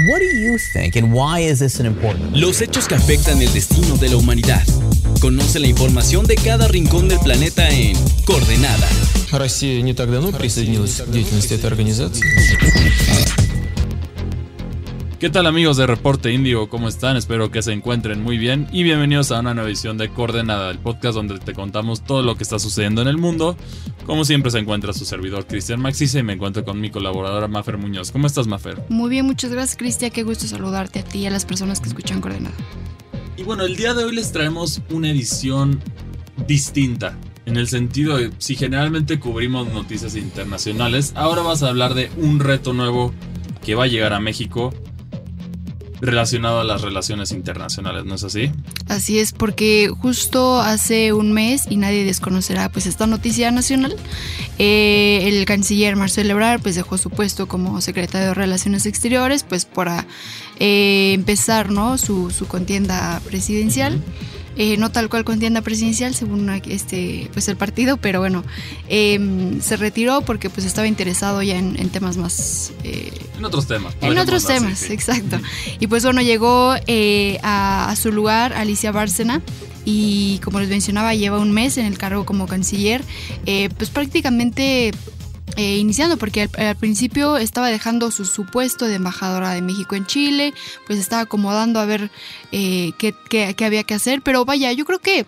What do you think and why is this an important? Los hechos que afectan el destino de la humanidad. Conoce la información de cada rincón del planeta en Coordenada. Россия не так давно присоединилась к деятельности этой организации. ¿Qué tal amigos de Reporte Índigo? ¿Cómo están? Espero que se encuentren muy bien y bienvenidos a una nueva edición de Coordenada, el podcast donde te contamos todo lo que está sucediendo en el mundo. Como siempre se encuentra su servidor Cristian Maxis y me encuentro con mi colaboradora Mafer Muñoz. ¿Cómo estás Mafer? Muy bien, muchas gracias Cristian, qué gusto saludarte a ti y a las personas que escuchan Coordenada. Y bueno, el día de hoy les traemos una edición distinta. En el sentido de, si generalmente cubrimos noticias internacionales, ahora vas a hablar de un reto nuevo que va a llegar a México relacionado a las relaciones internacionales, ¿no es así? Así es, porque justo hace un mes, y nadie desconocerá pues esta noticia nacional, eh, el canciller Marcelo Ebrard pues dejó su puesto como secretario de Relaciones Exteriores pues para eh, empezar ¿no? su, su contienda presidencial. Eh, no tal cual contienda presidencial según este pues el partido pero bueno em, se retiró porque pues estaba interesado ya en, temas más eh, en otros temas en otros temas exacto. Y pues bueno llegó eh, a, a, su lugar Alicia Bárcena y como les mencionaba lleva un mes en el cargo como canciller. Pues prácticamente eh, iniciando, porque al, principio estaba dejando su, supuesto puesto de embajadora de México en Chile, pues estaba acomodando a ver eh, qué, qué, había que hacer, pero vaya, yo creo que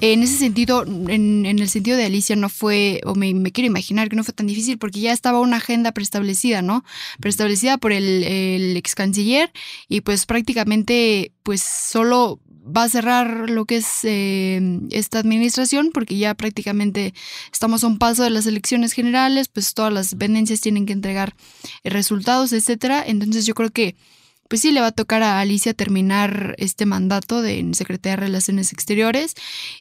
en ese sentido, en, el sentido de Alicia no fue, o me, quiero imaginar que no fue tan difícil, porque ya estaba una agenda preestablecida, ¿no? Preestablecida por el, el ex canciller y pues prácticamente pues solo va a cerrar lo que es eh, esta administración porque ya prácticamente estamos a un paso de las elecciones generales, pues todas las vendencias tienen que entregar eh, resultados, etcétera. Entonces yo creo que pues sí le va a tocar a Alicia terminar este mandato de Secretaría de Relaciones Exteriores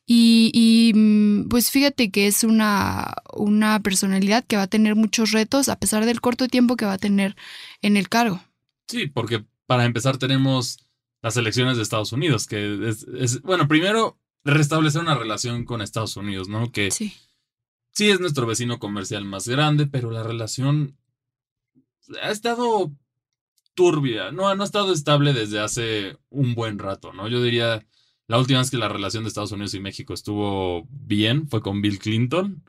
y, mm, pues fíjate que es una, una personalidad que va a tener muchos retos a pesar del corto tiempo que va a tener en el cargo. Sí, porque para empezar tenemos las elecciones de Estados Unidos, que es, bueno, primero restablecer una relación con Estados Unidos, ¿no? Que sí. sí es nuestro vecino comercial más grande, pero la relación ha estado turbia, no, no ha estado estable desde hace un buen rato, ¿no? Yo diría, la última vez que la relación de Estados Unidos y México estuvo bien fue con Bill Clinton,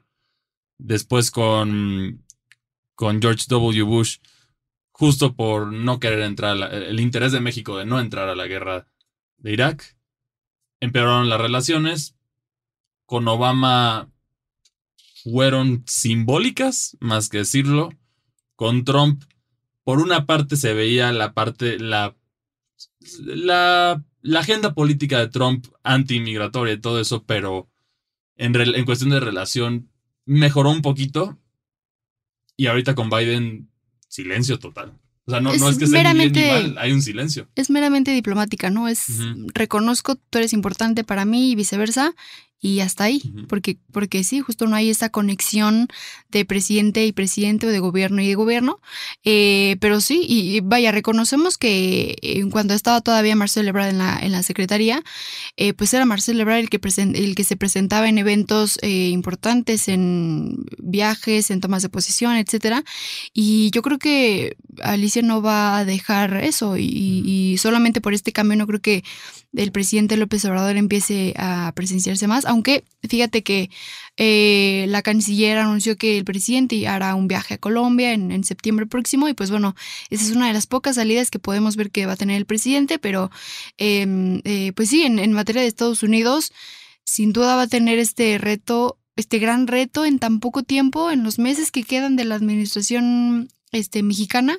después con, con George W. Bush justo por no querer entrar, el interés de México de no entrar a la guerra de Irak, empeoraron las relaciones. Con Obama fueron simbólicas, más que decirlo. Con Trump, por una parte se veía la parte, la, la, la agenda política de Trump anti-inmigratoria y todo eso, pero en, en cuestión de relación mejoró un poquito. Y ahorita con Biden silencio total. O sea, no es, no es que sea ni bien ni mal, hay un silencio. Es meramente diplomática, ¿no? Es reconozco, tú eres importante para mí y viceversa, y hasta ahí, porque, porque sí, justo no hay esa conexión de presidente y presidente o de gobierno y de gobierno, eh, pero sí, y, vaya, reconocemos que eh, cuando estaba todavía Marcelo Ebrard en la, en la secretaría, eh, pues era Marcelo Ebrard el que, el que se presentaba en eventos importantes, en viajes, en tomas de posición, etcétera, y yo creo que Alicia no va a dejar eso, y, y solamente por este cambio no creo que el presidente López Obrador empiece a presenciarse más, aunque fíjate que eh, la canciller anunció que el presidente hará un viaje a Colombia en, septiembre próximo y pues bueno, esa es una de las pocas salidas que podemos ver que va a tener el presidente, pero em, eh, pues sí, en, materia de Estados Unidos, sin duda va a tener este reto, este gran reto en tan poco tiempo, en los meses que quedan de la administración este, mexicana,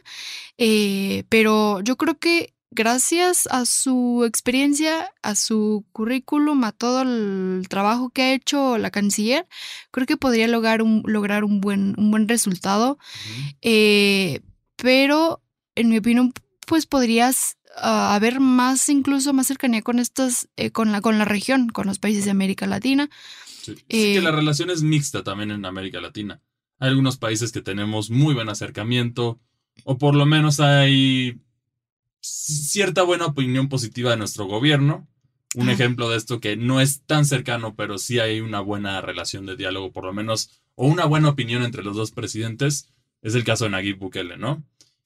eh, pero yo creo que gracias a su experiencia, a su currículum, a todo el trabajo que ha hecho la canciller, creo que podría lograr un, lograr un, buen, un buen resultado. Eh, pero, en mi opinión, pues podrías ah, haber más, incluso más cercanía con estas, eh, con, la, con la región, con los países de América Latina. Sí, que la eh, relación es mixta también en América Latina. Hay algunos países que tenemos muy buen acercamiento, o por lo menos hay cierta buena opinión positiva de nuestro gobierno. Un ejemplo de esto que no es tan cercano, pero sí hay una buena relación de diálogo, por lo menos, o una buena opinión entre los dos presidentes, es el caso de Nayib Bukele, ¿no?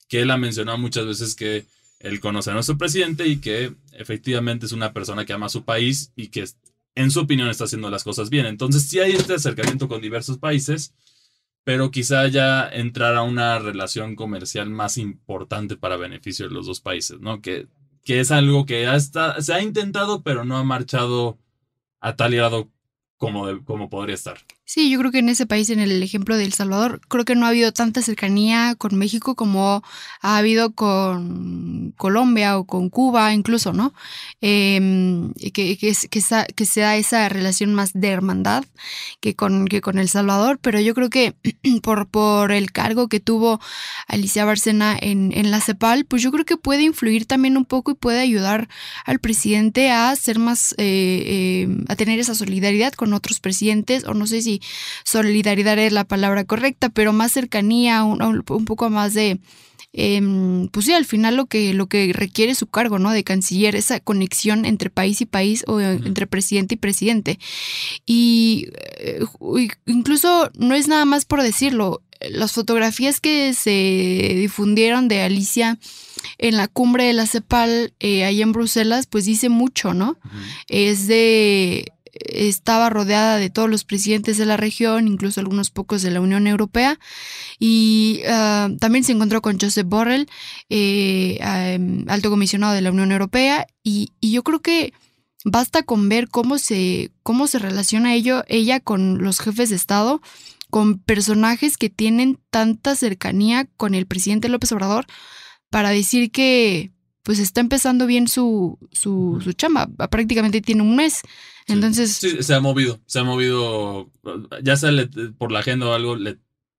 Que él ha mencionado muchas veces que él conoce a nuestro presidente y que efectivamente es una persona que ama a su país y que en su opinión está haciendo las cosas bien. Entonces sí hay este acercamiento con diversos países, pero quizá ya entrar a una relación comercial más importante para beneficio de los dos países, ¿no? Que, que es algo que hasta se ha intentado, pero no ha marchado a tal grado como, como podría estar. Sí, yo creo que en ese país, en el ejemplo de El Salvador, creo que no ha habido tanta cercanía con México como ha habido con Colombia o con Cuba, incluso, ¿no? Em, que, que, que, que, sea esa relación más de hermandad que con, que con El Salvador, pero yo creo que por, por el cargo que tuvo Alicia Barcena en, en la CEPAL, pues yo creo que puede influir también un poco y puede ayudar al presidente a ser más, eh, eh, a tener esa solidaridad con otros presidentes, o no sé si solidaridad es la palabra correcta, pero más cercanía, un, un poco más de, eh, pues sí, al final lo que, lo que requiere su cargo, ¿no? De canciller, esa conexión entre país y país o entre presidente y presidente. Y eh, incluso no es nada más por decirlo, las fotografías que se difundieron de Alicia en la cumbre de la CEPAL eh, ahí en Bruselas, pues dice mucho, ¿no? Es de estaba rodeada de todos los presidentes de la región, incluso algunos pocos de la Unión Europea, y ah, también se encontró con Joseph Borrell, eh, em, alto comisionado de la Unión Europea, y, yo creo que basta con ver cómo se, cómo se relaciona ello, ella con los jefes de Estado, con personajes que tienen tanta cercanía con el presidente López Obrador, para decir que pues está empezando bien su, su, su chamba. Prácticamente tiene un mes. Entonces. Sí, se ha movido. Se ha movido. Ya sea por la agenda o algo, le,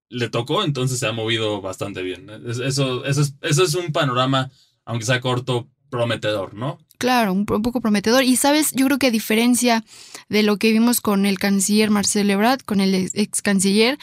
le tocó, entonces se ha movido bastante bien. Eso, eso, es, eso es un panorama, aunque sea corto, prometedor, ¿no? Claro, un, poco prometedor. Y sabes, yo creo que a diferencia de lo que vimos con el canciller Marcel Ebrard, con el ex canciller,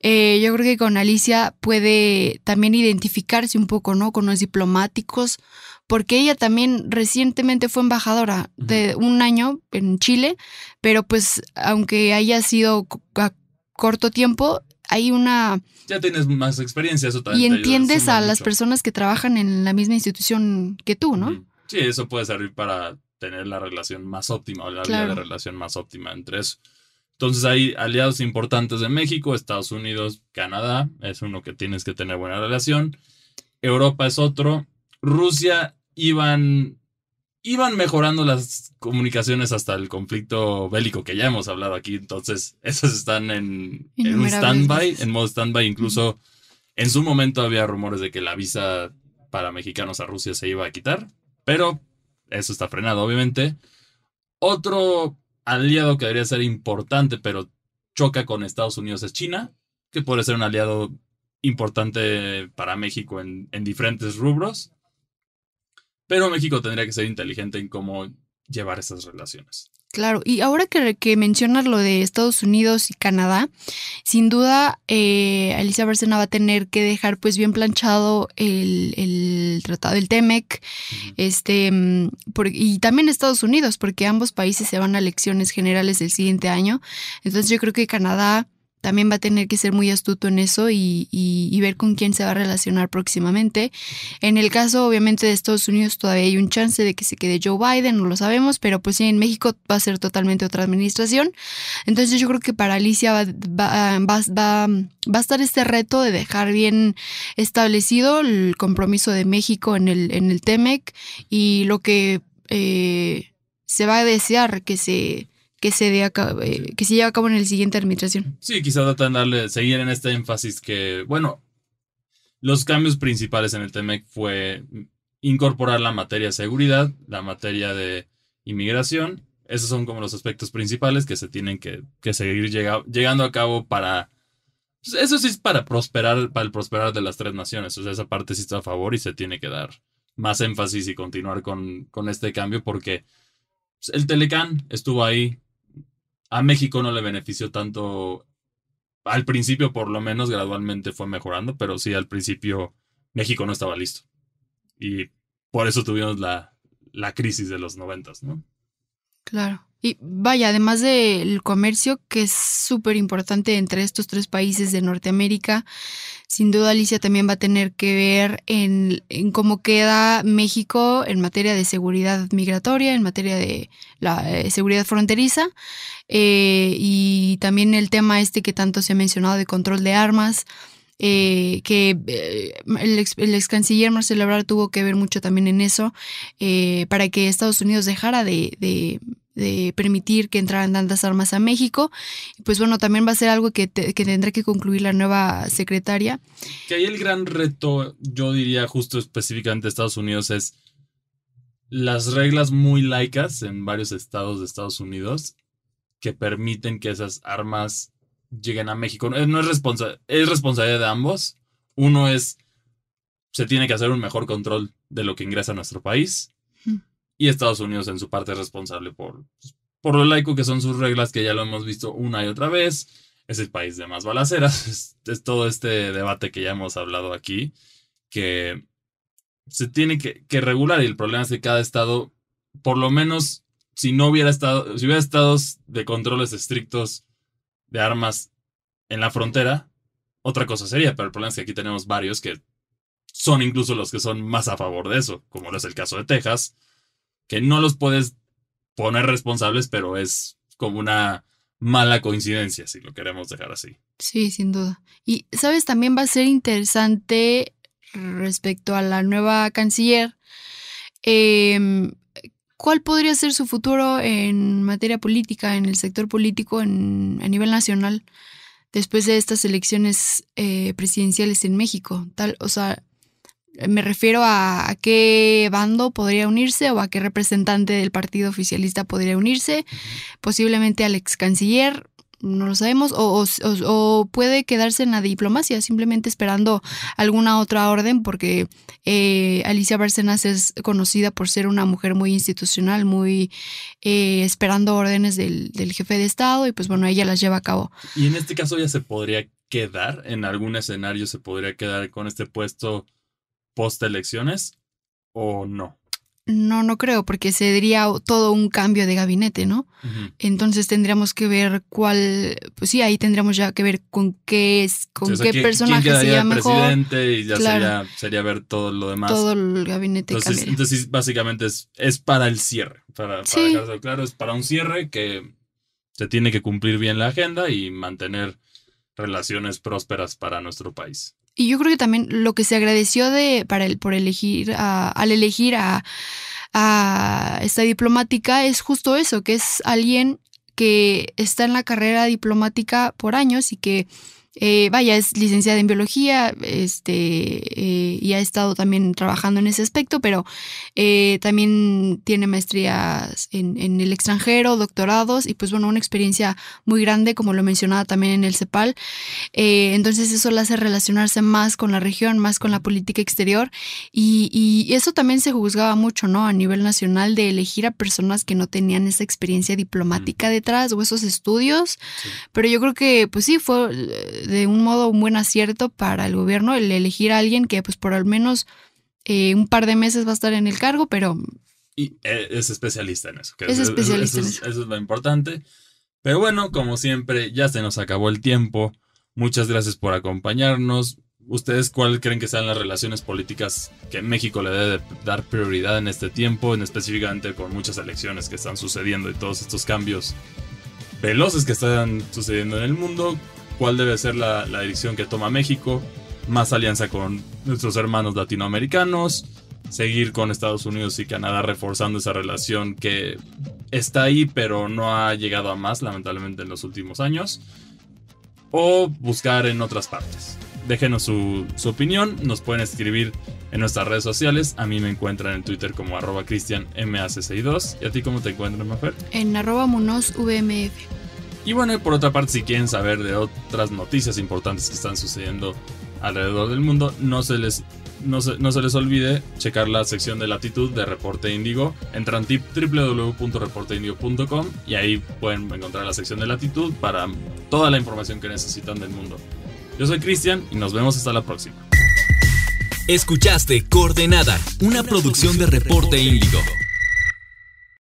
eh, yo creo que con Alicia puede también identificarse un poco, ¿no? Con los diplomáticos, porque ella también recientemente fue embajadora de un año en Chile, pero pues aunque haya sido a corto tiempo, hay una... Ya tienes más experiencia, eso también. Y entiendes a las personas que trabajan en la misma institución que tú, ¿no? Sí, eso puede servir para tener la relación más óptima o la vía de relación más óptima entre eso. Entonces hay aliados importantes de México, Estados Unidos, Canadá, es uno que tienes que tener buena relación. Europa es otro. Rusia iban, iban mejorando las comunicaciones hasta el conflicto bélico que ya hemos hablado aquí. Entonces, esos están en, en un stand-by, en modo stand-by. Incluso en su momento había rumores de que la visa para mexicanos a Rusia se iba a quitar, pero eso está frenado, obviamente. Otro aliado que debería ser importante, pero choca con Estados Unidos es China, que puede ser un aliado importante para México en, en diferentes rubros. Pero México tendría que ser inteligente en cómo llevar esas relaciones. Claro, y ahora que, que mencionas lo de Estados Unidos y Canadá, sin duda eh, Alicia Barcena va a tener que dejar pues bien planchado el, el tratado del TEMEC, este, mm, y también Estados Unidos, porque ambos países se van a elecciones generales del siguiente año. Entonces yo creo que Canadá también va a tener que ser muy astuto en eso y, ver con quién se va a relacionar próximamente. En el caso, obviamente, de Estados Unidos todavía hay un chance de que se quede Joe Biden, no lo sabemos, pero pues sí, en México va a ser totalmente otra administración. Entonces yo creo que para Alicia va, va, va, va a estar este reto de dejar bien establecido el compromiso de México en el, en el TEMEC y lo que eh, se va a desear que se que se, dé eh, que se lleve a cabo en el siguiente administración. Sí, quizá tratan de darle, seguir en este énfasis que, bueno, los cambios principales en el TEMEC fue incorporar la materia de seguridad, la materia de inmigración. Esos son como los aspectos principales que se tienen que, seguir llegando a cabo para... Pues, eso sí es para prosperar, para el prosperar de las tres naciones. O sea, esa parte sí está a favor y se tiene que dar más énfasis y continuar con, con este cambio porque pues, el Telecán estuvo ahí, a México no le benefició tanto. Al principio, por lo menos, gradualmente fue mejorando, pero sí, al principio México no estaba listo. Y por eso tuvimos la, la crisis de los noventas, ¿no? Claro. Y vaya, además del comercio, que es súper importante entre estos tres países de Norteamérica, sin duda Alicia también va a tener que ver en, cómo queda México en materia de seguridad migratoria, en materia de la eh, seguridad fronteriza, eh, y también el tema este que tanto se ha mencionado de control de armas. Eh, que el, ex, canciller Marcelo Ebrard tuvo que ver mucho también en eso, para que Estados Unidos dejara de, de permitir que entraran tantas armas a México. Pues bueno, también va a ser algo que, tendrá que concluir la nueva secretaria. Que ahí el gran reto, yo diría justo específicamente de Estados Unidos, es las reglas muy laicas en varios estados de Estados Unidos que permiten que esas armas lleguen a México. No es, responsa es responsabilidad de ambos. Uno es, se tiene que hacer un mejor control de lo que ingresa a nuestro país y Estados Unidos en su parte es responsable por, por lo laico que son sus reglas, que ya lo hemos visto una y otra vez. Es el país de más balaceras. Es, todo este debate que ya hemos hablado aquí, que se tiene que, regular. Y el problema es que cada estado, por lo menos, si no hubiera estado, si hubiera estados de controles estrictos de armas en la frontera, otra cosa sería. Pero el problema es que aquí tenemos varios que son incluso los que son más a favor de eso, como es el caso de Texas, que no los puedes poner responsables, pero es como una mala coincidencia, si lo queremos dejar así. Sí, sin duda. Y, ¿sabes? También va a ser interesante respecto a la nueva canciller. Em, ¿Cuál podría ser su futuro en materia política, en el sector político en, a nivel nacional, después de estas elecciones eh, presidenciales en México? Tal, o sea, me refiero a, qué bando podría unirse o a qué representante del partido oficialista podría unirse, posiblemente al ex canciller, no lo sabemos, o, puede quedarse en la diplomacia, simplemente esperando alguna otra orden, porque eh, Alicia Bárcenas es conocida por ser una mujer muy institucional, muy eh, esperando órdenes del, del, jefe de Estado, y pues bueno, ella las lleva a cabo. Y en este caso ya se podría quedar, en algún escenario se podría quedar con este puesto post elecciones o no? No, no creo, porque se diría todo un cambio de gabinete, ¿no? Entonces tendríamos que ver cuál, pues sí, ahí tendríamos ya que ver con qué es, con qué personaje sería mejor. presidente y ya sería, ver todo lo demás. Todo el gabinete. Entonces, entonces básicamente es, es para el cierre, para, para claro, es para un cierre que se tiene que cumplir bien la agenda y mantener relaciones prósperas para nuestro país. Y yo creo que también lo que se agradeció de, para el, por elegir, al elegir a, a esta diplomática es justo eso, que es alguien que está en la carrera diplomática por años y que eh, vaya, es licenciada en biología este, eh, y ha estado también trabajando en ese aspecto, pero eh, también tiene maestrías en, en, el extranjero, doctorados y pues bueno, una experiencia muy grande, como lo mencionaba también en el CEPAL. entonces eso la hace relacionarse más con la región, más con la política exterior y, y, eso también se juzgaba mucho, ¿no? A nivel nacional de elegir a personas que no tenían esa experiencia diplomática detrás o esos estudios, pero yo creo que pues sí, fue de un modo un buen acierto para el gobierno el elegir a alguien que pues por al menos eh, un par de meses va a estar en el cargo, pero... Y eh, es especialista en eso. es especialista eso, eso. es lo importante. Pero bueno, como siempre, ya se nos acabó el tiempo. Muchas gracias por acompañarnos. ¿Ustedes cuál creen que sean las relaciones políticas que México le debe dar prioridad en este tiempo, en específicamente con muchas elecciones que están sucediendo y todos estos cambios veloces que están sucediendo en el mundo? Cuál debe ser la, dirección que toma México, más alianza con nuestros hermanos latinoamericanos, seguir con Estados Unidos y Canadá reforzando esa relación que está ahí pero no ha llegado a más lamentablemente en los últimos años, o buscar en otras partes. Déjenos su, opinión, nos pueden escribir en nuestras redes sociales. A mí me encuentran en Twitter como arroba cristianmac62. ¿Y a ti cómo te encuentran, Mafer? En arroba monosvmf. Y bueno, por otra parte, si quieren saber de otras noticias importantes que están sucediendo alrededor del mundo, no se les, no se, les olvide checar la sección de latitud de Reporte Índigo. Entran www.reporteindigo.com y ahí pueden encontrar la sección de latitud para toda la información que necesitan del mundo. Yo soy Cristian y nos vemos hasta la próxima. Escuchaste Coordenada, una producción de Reporte Índigo.